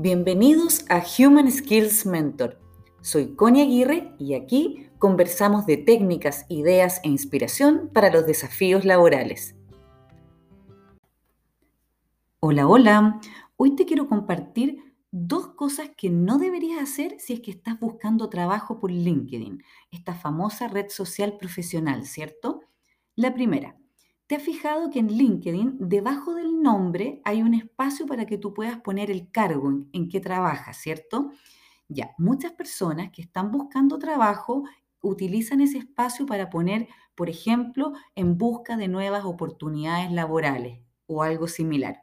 Bienvenidos a Human Skills Mentor. Soy Connie Aguirre y aquí conversamos de técnicas, ideas e inspiración para los desafíos laborales. Hola, hola. Hoy te quiero compartir dos cosas que no deberías hacer si es que estás buscando trabajo por LinkedIn, esta famosa red social profesional, ¿cierto? La primera, ¿Te has fijado que en LinkedIn, debajo del nombre, hay un espacio para que tú puedas poner el cargo en, en que trabajas, ¿cierto? Ya, muchas personas que están buscando trabajo utilizan ese espacio para poner, por ejemplo, en busca de nuevas oportunidades laborales o algo similar.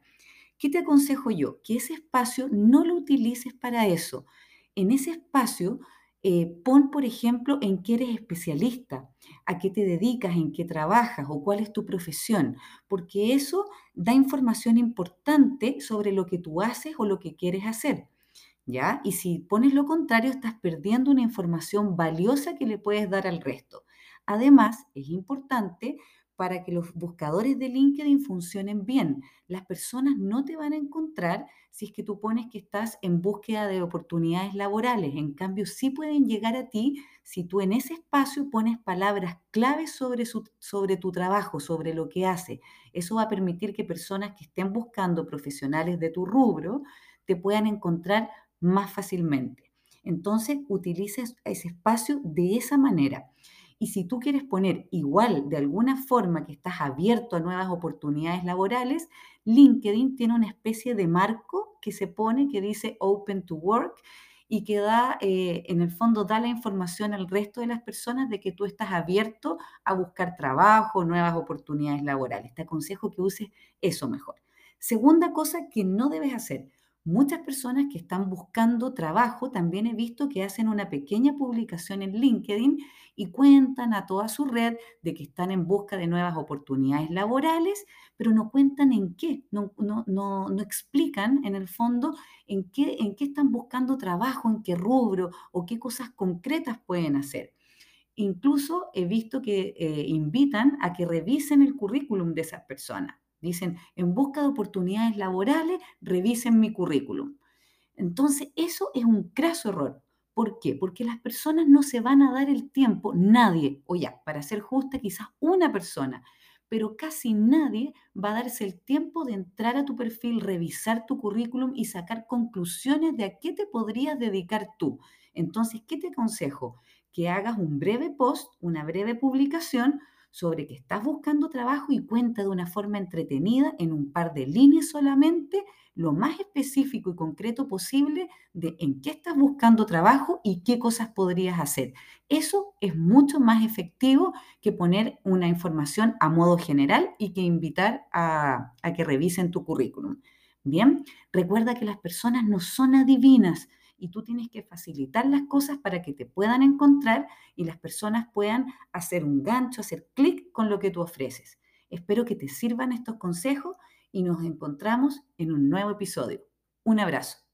¿Qué te aconsejo yo? Que ese espacio no lo utilices para eso. En ese espacio eh, pon, por ejemplo, en qué eres especialista, a qué te dedicas, en qué trabajas o cuál es tu profesión, porque eso da información importante sobre lo que tú haces o lo que quieres hacer. ¿Ya? Y si pones lo contrario, estás perdiendo una información valiosa que le puedes dar al resto. Además, es importante para que los buscadores de LinkedIn funcionen bien. Las personas no te van a encontrar si es que tú pones que estás en búsqueda de oportunidades laborales. En cambio, sí pueden llegar a ti si tú en ese espacio pones palabras claves sobre, sobre tu trabajo, sobre lo que hace. Eso va a permitir que personas que estén buscando profesionales de tu rubro te puedan encontrar más fácilmente. Entonces, utilices ese espacio de esa manera. Y si tú quieres poner igual de alguna forma que estás abierto a nuevas oportunidades laborales, LinkedIn tiene una especie de marco que se pone que dice Open to Work y que da, eh, en el fondo, da la información al resto de las personas de que tú estás abierto a buscar trabajo, nuevas oportunidades laborales. Te aconsejo que uses eso mejor. Segunda cosa que no debes hacer, Muchas personas que están buscando trabajo también he visto que hacen una pequeña publicación en LinkedIn y cuentan a toda su red de que están en busca de nuevas oportunidades laborales, pero no cuentan en qué, no, no, explican en el fondo en qué, en qué están buscando trabajo, en qué rubro o qué cosas concretas pueden hacer. Incluso he visto que eh, invitan a que revisen el currículum de esas personas. Dicen, en busca de oportunidades laborales, revisen mi currículum. Entonces, eso es un craso error. ¿Por qué? Porque las personas no se van a dar el tiempo, nadie, o ya, para ser justa, quizás una persona, pero casi nadie va a darse el tiempo de entrar a tu perfil, revisar tu currículum y sacar conclusiones de a qué te podrías dedicar tú. Entonces, ¿qué te aconsejo? Que hagas un breve post, una breve publicación sobre que estás buscando trabajo y cuenta de una forma entretenida en un par de líneas solamente lo más específico y concreto posible de en qué estás buscando trabajo y qué cosas podrías hacer. Eso es mucho más efectivo que poner una información a modo general y que invitar a, a que revisen tu currículum. Bien, recuerda que las personas no son adivinas y tú tienes que facilitar las cosas para que te puedan encontrar y las personas puedan hacer un gancho, hacer clic con lo que tú ofreces. Espero que te sirvan estos consejos y nos encontramos en un nuevo episodio. Un abrazo.